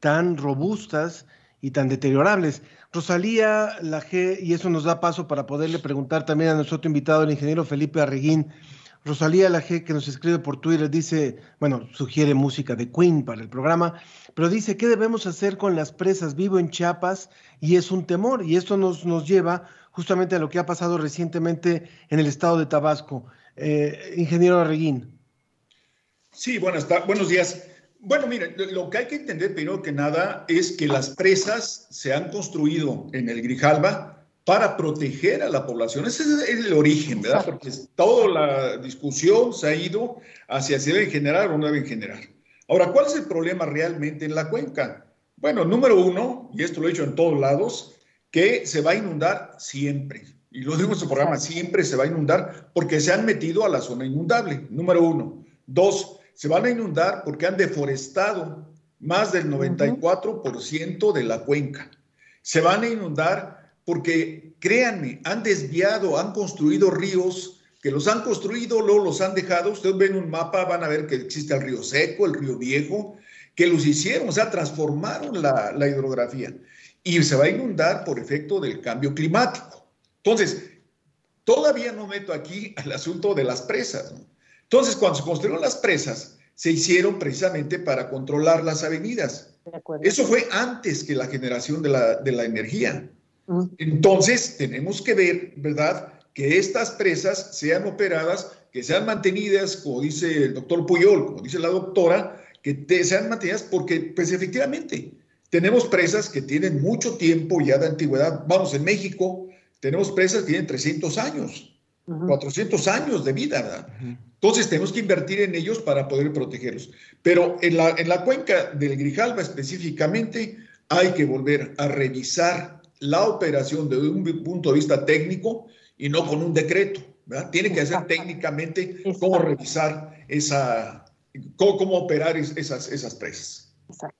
tan robustas y tan deteriorables. Rosalía Laje, y eso nos da paso para poderle preguntar también a nuestro otro invitado, el ingeniero Felipe Arreguín. Rosalía Laje, que nos escribe por Twitter, dice, bueno, sugiere música de Queen para el programa, pero dice, ¿qué debemos hacer con las presas? Vivo en Chiapas y es un temor, y esto nos, nos lleva justamente a lo que ha pasado recientemente en el estado de Tabasco. Eh, ingeniero Arreguín. Sí, buenas buenos días. Bueno, miren, lo que hay que entender primero que nada es que las presas se han construido en el Grijalba para proteger a la población. Ese es el origen, ¿verdad? Porque toda la discusión se ha ido hacia si deben generar o no deben generar. Ahora, ¿cuál es el problema realmente en la cuenca? Bueno, número uno, y esto lo he dicho en todos lados, que se va a inundar siempre. Y lo digo en su programa, siempre se va a inundar porque se han metido a la zona inundable, número uno. Dos, se van a inundar porque han deforestado más del 94% de la cuenca. Se van a inundar porque, créanme, han desviado, han construido ríos que los han construido, luego los han dejado. Ustedes ven un mapa, van a ver que existe el río seco, el río viejo, que los hicieron, o sea, transformaron la, la hidrografía. Y se va a inundar por efecto del cambio climático. Entonces, todavía no meto aquí el asunto de las presas. ¿no? Entonces, cuando se construyeron las presas, se hicieron precisamente para controlar las avenidas. Eso fue antes que la generación de la, de la energía. Entonces, tenemos que ver, ¿verdad?, que estas presas sean operadas, que sean mantenidas, como dice el doctor Puyol, como dice la doctora, que te- sean mantenidas porque, pues efectivamente, tenemos presas que tienen mucho tiempo ya de antigüedad. Vamos, en México tenemos presas que tienen 300 años, 400 años de vida, ¿verdad? Entonces tenemos que invertir en ellos para poder protegerlos. Pero en la, en la cuenca del Grijalba específicamente hay que volver a revisar la operación desde un punto de vista técnico y no con un decreto. ¿verdad? Tiene que hacer técnicamente cómo revisar esa, cómo, cómo operar es- esas, esas presas.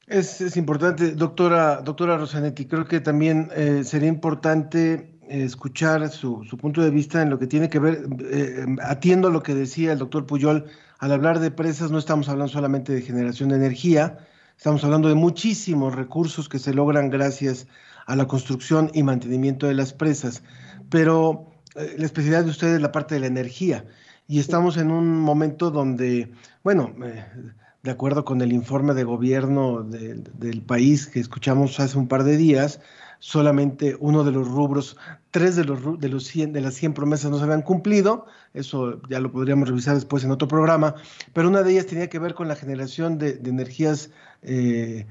Es, es importante, doctora, doctora Rosanetti, creo que también eh, sería importante eh, escuchar su, su punto de vista en lo que tiene que ver, eh, atiendo a lo que decía el doctor Puyol, al hablar de presas no estamos hablando solamente de generación de energía, estamos hablando de muchísimos recursos que se logran gracias a la construcción y mantenimiento de las presas, pero eh, la especialidad de ustedes es la parte de la energía. Y estamos en un momento donde, bueno, eh, de acuerdo con el informe de gobierno del- del país que escuchamos hace un par de días, solamente uno de los rubros, tres de los, de los 100, de las 100 promesas no se habían cumplido, eso ya lo podríamos revisar después en otro programa, pero una de ellas tenía que ver con la generación de, de energías eh,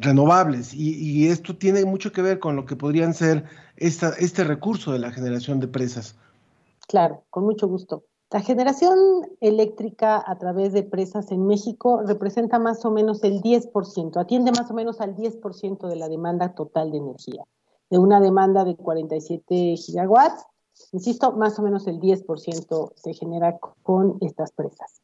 renovables y, y esto tiene mucho que ver con lo que podrían ser esta, este recurso de la generación de presas. Claro, con mucho gusto. La generación eléctrica a través de presas en México representa más o menos el 10%, atiende más o menos al 10% de la demanda total de energía. De una demanda de 47 gigawatts, insisto, más o menos el 10% se genera con estas presas.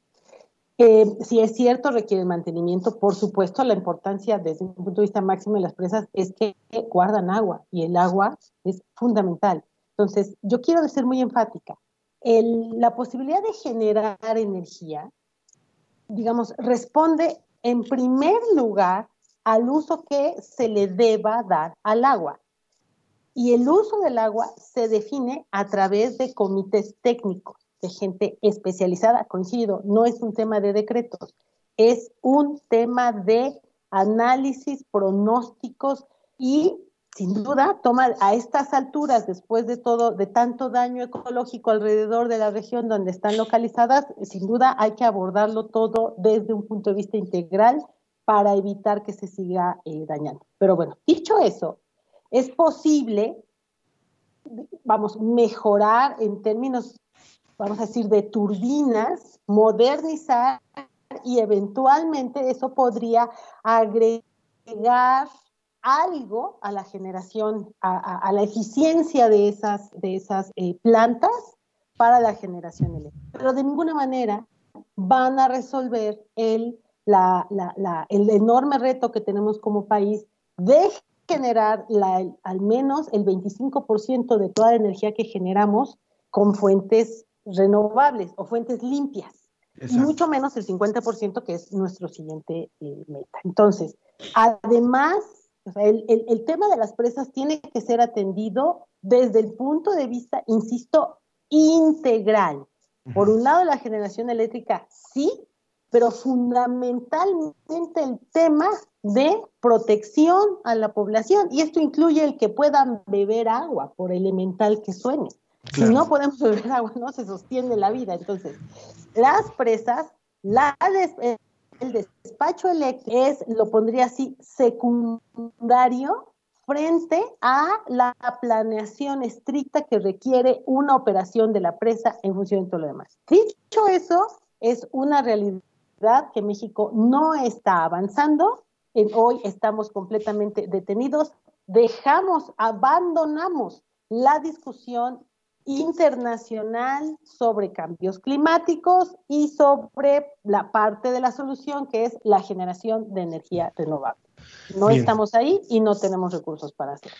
Eh, si es cierto, requiere mantenimiento, por supuesto, la importancia desde un punto de vista máximo de las presas es que guardan agua y el agua es fundamental. Entonces, yo quiero ser muy enfática. La posibilidad de generar energía, digamos, responde en primer lugar al uso que se le deba dar al agua. Y el uso del agua se define a través de comités técnicos, de gente especializada, coincido, no es un tema de decretos, es un tema de análisis, pronósticos y sin duda toma a estas alturas, después de todo, de tanto daño ecológico alrededor de la región donde están localizadas, sin duda hay que abordarlo todo desde un punto de vista integral para evitar que se siga eh, dañando. Pero bueno, dicho eso, es posible, vamos, mejorar en términos, vamos a decir, de turbinas, modernizar y eventualmente eso podría agregar algo a la generación, a, la eficiencia de esas, de esas eh, plantas para la generación eléctrica. Pero de ninguna manera van a resolver el, la- la- el enorme reto que tenemos como país de generar al menos el 25% de toda la energía que generamos con fuentes renovables o fuentes limpias. Y mucho menos el 50% que es nuestro siguiente eh, meta. Entonces, además, el, tema de las presas tiene que ser atendido desde el punto de vista, insisto, integral. Por un lado, la generación eléctrica sí, pero fundamentalmente el tema de protección a la población. Y esto incluye el que puedan beber agua, por elemental que suene. Si no podemos beber agua, no se sostiene la vida. Entonces, las presas, la el despacho eléctrico es, lo pondría así, secundario frente a la planeación estricta que requiere una operación de la presa en función de todo lo demás. Dicho eso, es una realidad que México no está avanzando. hoy estamos completamente detenidos. Dejamos, abandonamos la discusión internacional sobre cambios climáticos y sobre la parte de la solución que es la generación de energía renovable. No estamos ahí y no tenemos recursos para hacerlo.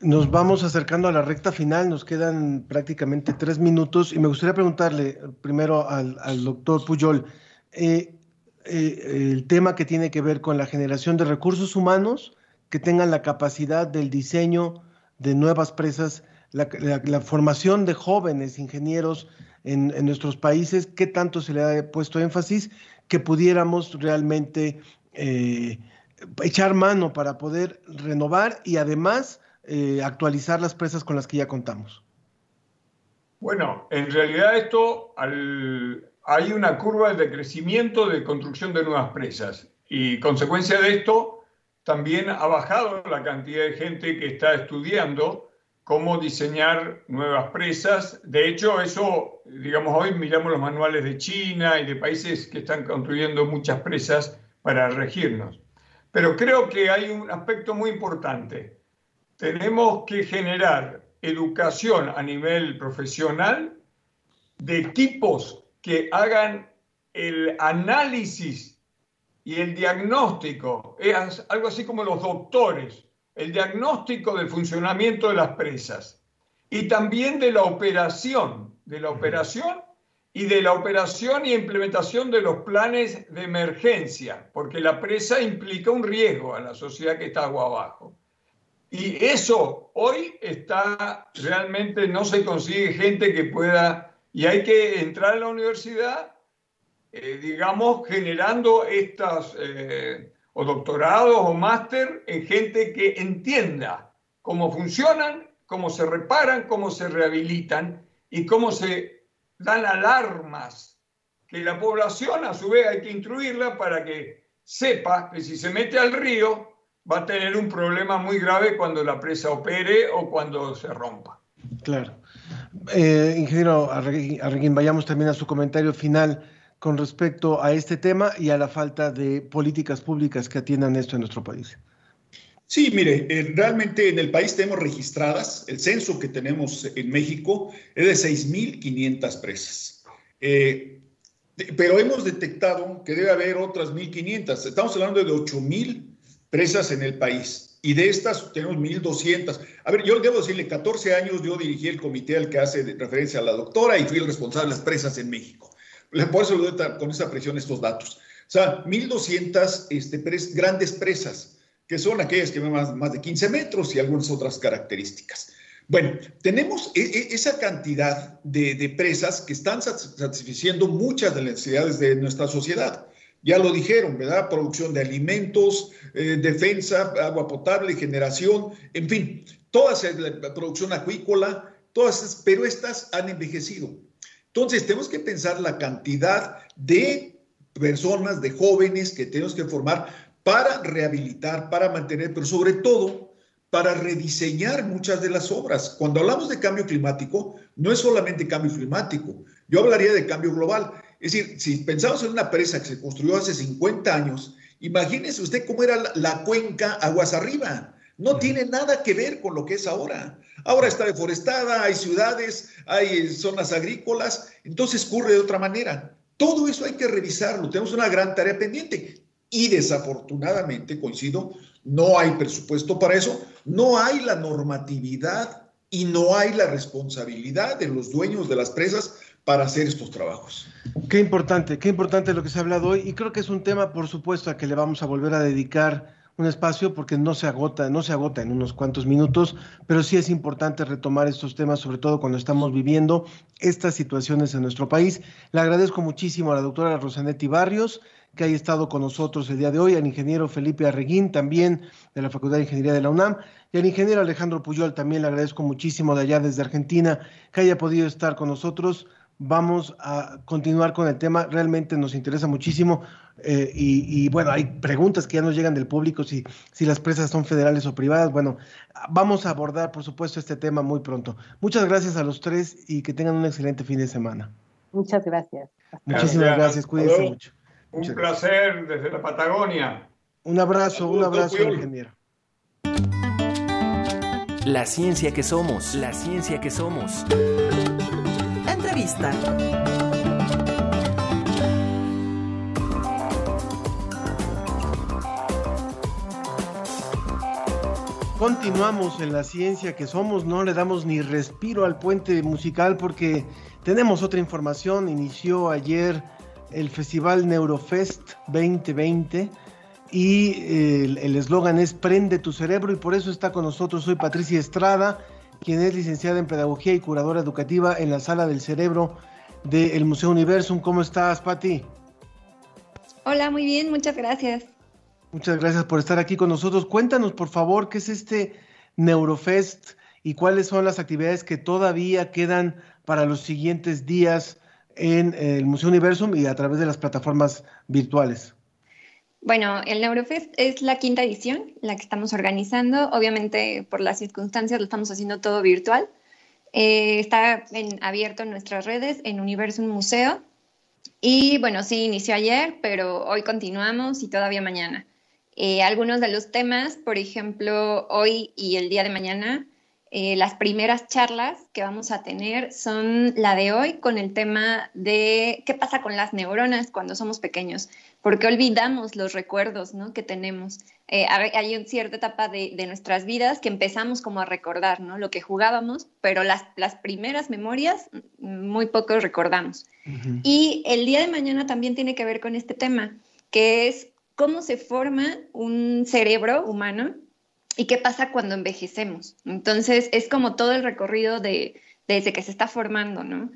Nos vamos acercando a la recta final, nos quedan prácticamente tres minutos y me gustaría preguntarle primero al, doctor Puyol eh, eh, el tema que tiene que ver con la generación de recursos humanos que tengan la capacidad del diseño de nuevas presas la, formación de jóvenes ingenieros en, nuestros países, qué tanto se le ha puesto énfasis que pudiéramos realmente eh, echar mano para poder renovar y además eh, actualizar las presas con las que ya contamos. Bueno, en realidad esto hay una curva de crecimiento de construcción de nuevas presas y consecuencia de esto también ha bajado la cantidad de gente que está estudiando cómo diseñar nuevas presas. De hecho, eso, digamos, hoy miramos los manuales de China y de países que están construyendo muchas presas para regirnos. Pero creo que hay un aspecto muy importante. Tenemos que generar educación a nivel profesional de equipos que hagan el análisis y el diagnóstico, es algo así como los doctores, el diagnóstico del funcionamiento de las presas y también de la operación, de la operación y de la operación y implementación de los planes de emergencia, porque la presa implica un riesgo a la sociedad que está agua abajo. Y eso hoy está realmente, no se consigue gente que pueda, y hay que entrar a la universidad, eh, digamos, generando estas... Eh, o doctorados o máster en gente que entienda cómo funcionan, cómo se reparan, cómo se rehabilitan y cómo se dan alarmas, que la población a su vez hay que instruirla para que sepa que si se mete al río va a tener un problema muy grave cuando la presa opere o cuando se rompa. Claro. Eh, ingeniero Arreguín, vayamos también a su comentario final con respecto a este tema y a la falta de políticas públicas que atiendan esto en nuestro país. Sí, mire, eh, realmente en el país tenemos registradas, el censo que tenemos en México es de 6.500 presas. Eh, pero hemos detectado que debe haber otras 1.500. Estamos hablando de 8.000 presas en el país y de estas tenemos 1.200. A ver, yo debo decirle, 14 años yo dirigí el comité al que hace referencia a la doctora y fui el responsable de las presas en México. Por eso le doy con esa presión estos datos. O sea, 1.200 este, grandes presas, que son aquellas que ven más, de 15 metros y algunas otras características. Bueno, tenemos e, e, esa cantidad de, presas que están satisfaciendo muchas de las necesidades de nuestra sociedad. Ya lo dijeron, ¿verdad? Producción de alimentos, eh, defensa, agua potable, generación, en fin, toda la producción acuícola, todas, pero estas han envejecido. Entonces, tenemos que pensar la cantidad de personas, de jóvenes que tenemos que formar para rehabilitar, para mantener, pero sobre todo para rediseñar muchas de las obras. Cuando hablamos de cambio climático, no es solamente cambio climático, yo hablaría de cambio global. Es decir, si pensamos en una presa que se construyó hace 50 años, imagínese usted cómo era la, cuenca aguas arriba. No tiene nada que ver con lo que es ahora. Ahora está deforestada, hay ciudades, hay zonas agrícolas, entonces ocurre de otra manera. Todo eso hay que revisarlo, tenemos una gran tarea pendiente. Y desafortunadamente, coincido, No hay presupuesto para eso, no hay la normatividad y no hay la responsabilidad de los dueños de las presas para hacer estos trabajos. Qué importante, qué importante lo que se ha hablado hoy y creo que es un tema, por supuesto, a que le vamos a volver a dedicar un espacio porque no se agota, no se agota en unos cuantos minutos, pero sí es importante retomar estos temas, sobre todo cuando estamos viviendo estas situaciones en nuestro país. Le agradezco muchísimo a la doctora Rosanetti Barrios que haya estado con nosotros el día de hoy, al ingeniero Felipe Arreguín, también de la Facultad de Ingeniería de la UNAM, y al ingeniero Alejandro Puyol, también le agradezco muchísimo de allá desde Argentina, que haya podido estar con nosotros vamos a continuar con el tema. Realmente nos interesa muchísimo eh, y, bueno, hay preguntas que ya nos llegan del público si, si las presas son federales o privadas. Bueno, vamos a abordar, por supuesto, este tema muy pronto. Muchas gracias a los tres y que tengan un excelente fin de semana. Muchas gracias. Muchísimas gracias, cuídense mucho. Un placer desde la Patagonia. Un abrazo, un abrazo, ingeniero. La ciencia que somos, la ciencia que somos. Continuamos en la ciencia que somos, no le damos ni respiro al puente musical porque tenemos otra información. Inició ayer el Festival Neurofest 2020 y eh, el eslogan es Prende tu cerebro y por eso está con nosotros Soy Patricia Estrada quien es licenciada en Pedagogía y curadora educativa en la Sala del Cerebro del Museo Universum. ¿Cómo estás, Patti? Hola, muy bien, muchas gracias. Muchas gracias por estar aquí con nosotros. Cuéntanos, por favor, qué es este Neurofest y cuáles son las actividades que todavía quedan para los siguientes días en el Museo Universum y a través de las plataformas virtuales. Bueno, el Neurofest es la quinta edición, la que estamos organizando. Obviamente, por las circunstancias, lo estamos haciendo todo virtual. Eh, está abierto en nuestras redes, en Universum Museo. Y bueno, sí, inició ayer, pero hoy continuamos y todavía mañana. Eh, algunos de los temas, por ejemplo, hoy y el día de mañana, eh, las primeras charlas que vamos a tener son la de hoy con el tema de qué pasa con las neuronas cuando somos pequeños, porque olvidamos los recuerdos que tenemos. Eh, hay una cierta etapa de, nuestras vidas que empezamos como a recordar ¿no? lo que jugábamos, pero las, las primeras memorias mm, muy poco recordamos. Y el día de mañana también tiene que ver con este tema, que es cómo se forma un cerebro humano y qué pasa cuando envejecemos. Entonces, es como todo el recorrido de, desde que se está formando, ¿no?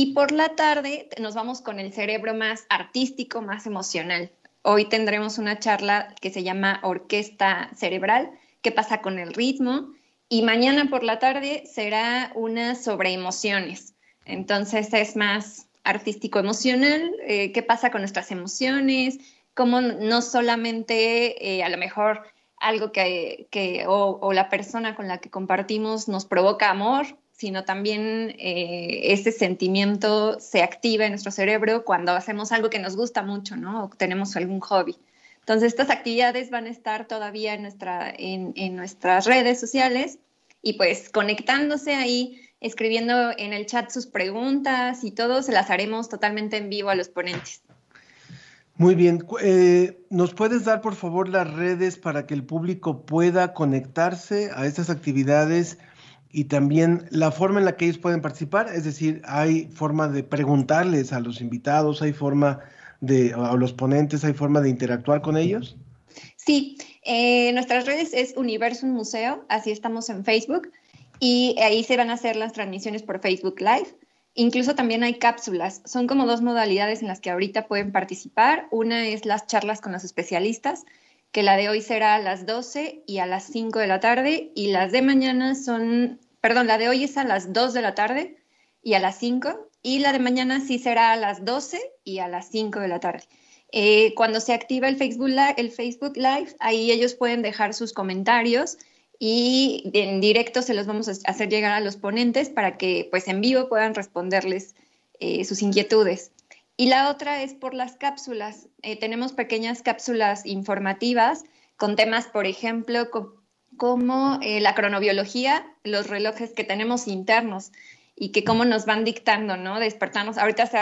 Y por la tarde nos vamos con el cerebro más artístico, más emocional. Hoy tendremos una charla que se llama Orquesta Cerebral, qué pasa con el ritmo. Y mañana por la tarde será una sobre emociones. Entonces es más artístico emocional, eh, qué pasa con nuestras emociones, cómo no solamente eh, a lo mejor algo que, o, la persona con la que compartimos nos provoca amor, sino también eh, ese sentimiento se activa en nuestro cerebro cuando hacemos algo que nos gusta mucho, ¿no? O tenemos algún hobby. Entonces, estas actividades van a estar todavía en, nuestra, en, en nuestras redes sociales y pues conectándose ahí, escribiendo en el chat sus preguntas y todo, se las haremos totalmente en vivo a los ponentes. Muy bien. Eh, ¿Nos puedes dar, por favor, las redes para que el público pueda conectarse a estas actividades y también la forma en la que ellos pueden participar? Es decir, ¿hay forma de preguntarles a los invitados? ¿Hay forma de, a los ponentes, hay forma de interactuar con ellos? Sí, eh, nuestras redes es Universum Museo, así estamos en Facebook, y ahí se van a hacer las transmisiones por Facebook Live. Incluso también hay cápsulas. Son como dos modalidades en las que ahorita pueden participar. Una es las charlas con los especialistas, que la de hoy será a las 12 y a las 5 de la tarde, y las de mañana son, perdón, la de hoy es a las 2 de la tarde y a las 5, y la de mañana sí será a las 12 y a las 5 de la tarde. Eh, cuando se activa el Facebook, el Facebook Live, ahí ellos pueden dejar sus comentarios y en directo se los vamos a hacer llegar a los ponentes para que pues en vivo puedan responderles eh, sus inquietudes. Y la otra es por las cápsulas. Eh, tenemos pequeñas cápsulas informativas con temas, por ejemplo, como eh, la cronobiología, los relojes que tenemos internos y que cómo nos van dictando, ¿no? Despertarnos. Ahorita se,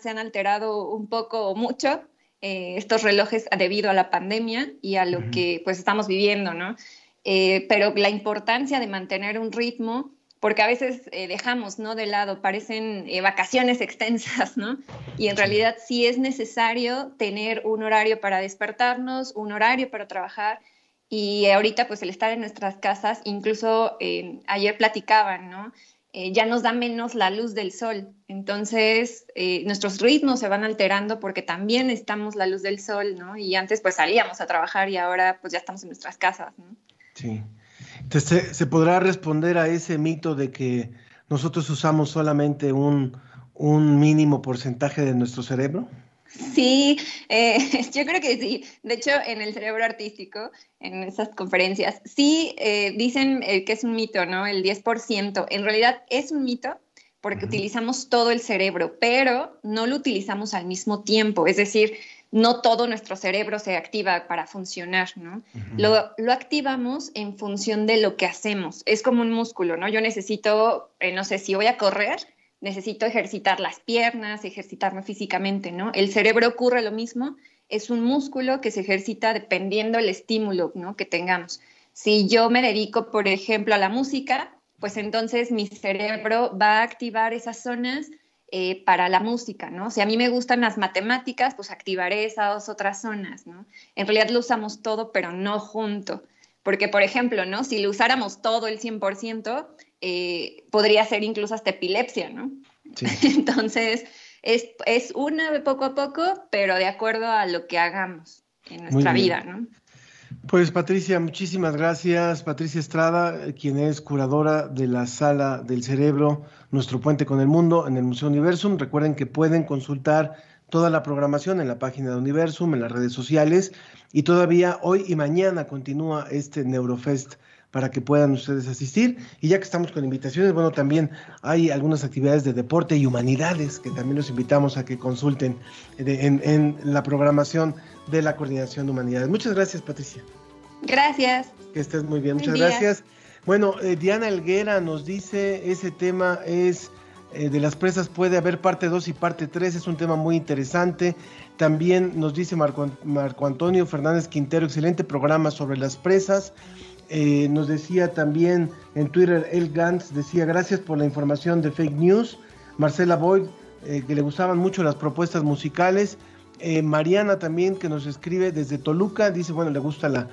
se han alterado un poco o mucho eh, estos relojes debido a la pandemia y a lo que pues estamos viviendo, ¿no? Eh, pero la importancia de mantener un ritmo, porque a veces eh, dejamos, ¿no? De lado, parecen vacaciones extensas, ¿no? Y en realidad sí es necesario tener un horario para despertarnos, un horario para trabajar y ahorita pues el estar en nuestras casas, incluso ayer platicaban, ¿no? Eh, ya nos da menos la luz del sol. Entonces, eh, nuestros ritmos se van alterando porque también necesitamos la luz del sol, ¿no? Y antes pues salíamos a trabajar y ahora pues ya estamos en nuestras casas, ¿no? Sí. Entonces, ¿se, podrá responder a ese mito de que nosotros usamos solamente un, un mínimo porcentaje de nuestro cerebro? Sí, eh, yo creo que sí. De hecho, en el cerebro artístico, en esas conferencias, sí eh, dicen eh, que es un mito, ¿no? El 10%. En realidad es un mito porque utilizamos todo el cerebro, pero no lo utilizamos al mismo tiempo. Es decir, no todo nuestro cerebro se activa para funcionar, ¿no? lo, lo, activamos en función de lo que hacemos. Es como un músculo, ¿no? Yo necesito, no sé, si voy a correr, necesito ejercitar las piernas, ejercitarme físicamente, ¿no? El cerebro ocurre lo mismo, es un músculo que se ejercita dependiendo del estímulo, ¿no? Que tengamos. Si yo me dedico, por ejemplo, a la música, pues entonces mi cerebro va a activar esas zonas eh, para la música, ¿no? Si a mí me gustan las matemáticas, pues activaré esas otras zonas, ¿no? En realidad lo usamos todo, pero no junto. Porque, por ejemplo, ¿no? Si lo usáramos todo el 100%, eh, podría ser incluso hasta epilepsia, ¿no? Entonces, es, es, una de poco a poco, pero de acuerdo a lo que hagamos en nuestra vida, ¿no? Pues Patricia, muchísimas gracias. Patricia Estrada, quien es curadora de la Sala del Cerebro, Nuestro Puente con el Mundo en el Museo Universum. Recuerden que pueden consultar toda la programación en la página de Universum, en las redes sociales, y todavía hoy y mañana continúa este Neurofest para que puedan ustedes asistir. Y ya que estamos con invitaciones, bueno, también hay algunas actividades de deporte y humanidades que también los invitamos a que consulten en, la programación de la Coordinación de Humanidades. Muchas gracias, Patricia. Gracias. Que estés muy bien, muchas gracias. Bueno, eh, Diana Elguera nos dice, ese tema es eh, de las presas, puede haber parte 2 y parte 3, es un tema muy interesante. También nos dice Marco, Marco Antonio Fernández Quintero, excelente programa sobre las presas. Eh, nos decía también en Twitter, El Gantz decía, gracias por la información de fake news. Marcela Boyd, eh, que le gustaban mucho las propuestas musicales. Mariana también, que nos escribe desde Toluca, dice, bueno, le gusta la,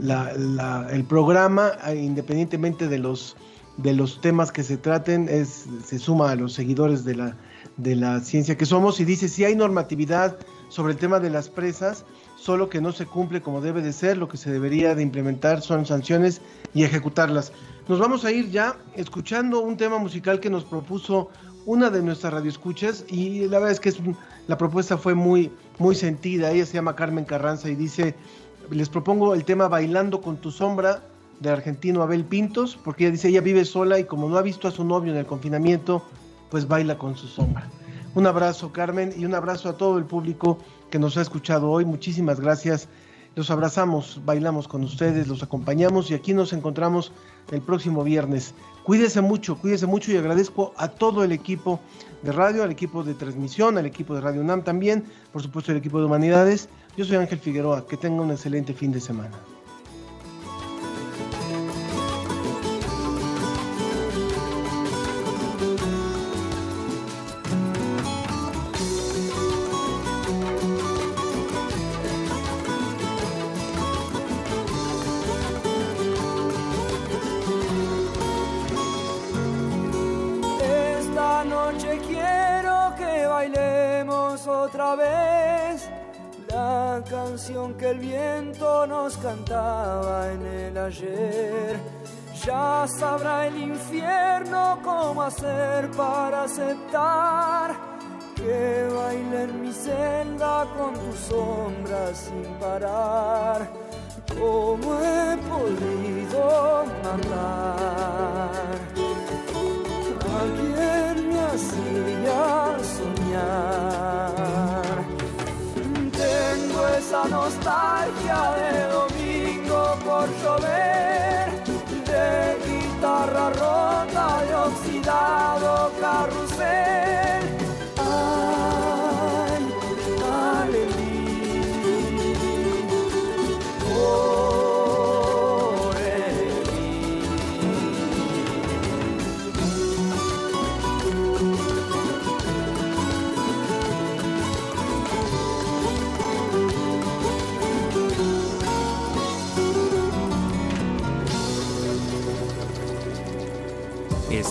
el programa, independientemente de los, de los temas que se traten, es, se suma a los seguidores de la, de la ciencia que somos y dice, si hay normatividad sobre el tema de las presas, solo que no se cumple como debe de ser, lo que se debería de implementar son sanciones y ejecutarlas. Nos vamos a ir ya escuchando un tema musical que nos propuso una de nuestras radioescuchas y la verdad es que la propuesta fue muy, muy sentida. Ella se llama Carmen Carranza y dice, les propongo el tema Bailando con tu sombra de argentino Abel Pintos, porque ella dice, ella vive sola y como no ha visto a su novio en el confinamiento, pues baila con su sombra. Un abrazo Carmen y un abrazo a todo el público que nos ha escuchado hoy. Muchísimas gracias. Los abrazamos, bailamos con ustedes, los acompañamos y aquí nos encontramos el próximo viernes. Cuídese mucho, cuídese mucho y agradezco a todo el equipo de radio, al equipo de transmisión, al equipo de Radio UNAM también, por supuesto el equipo de humanidades. Yo soy Ángel Figueroa, que tenga un excelente fin de semana. El viento nos cantaba en el ayer. Ya sabrá el infierno cómo hacer para aceptar que baile en mi celda con tu sombra sin parar. ¿Cómo he podido matar a quien me hacía soñar? Esa nostalgia de domingo por llover, de guitarra rota, de oxidado carrusel.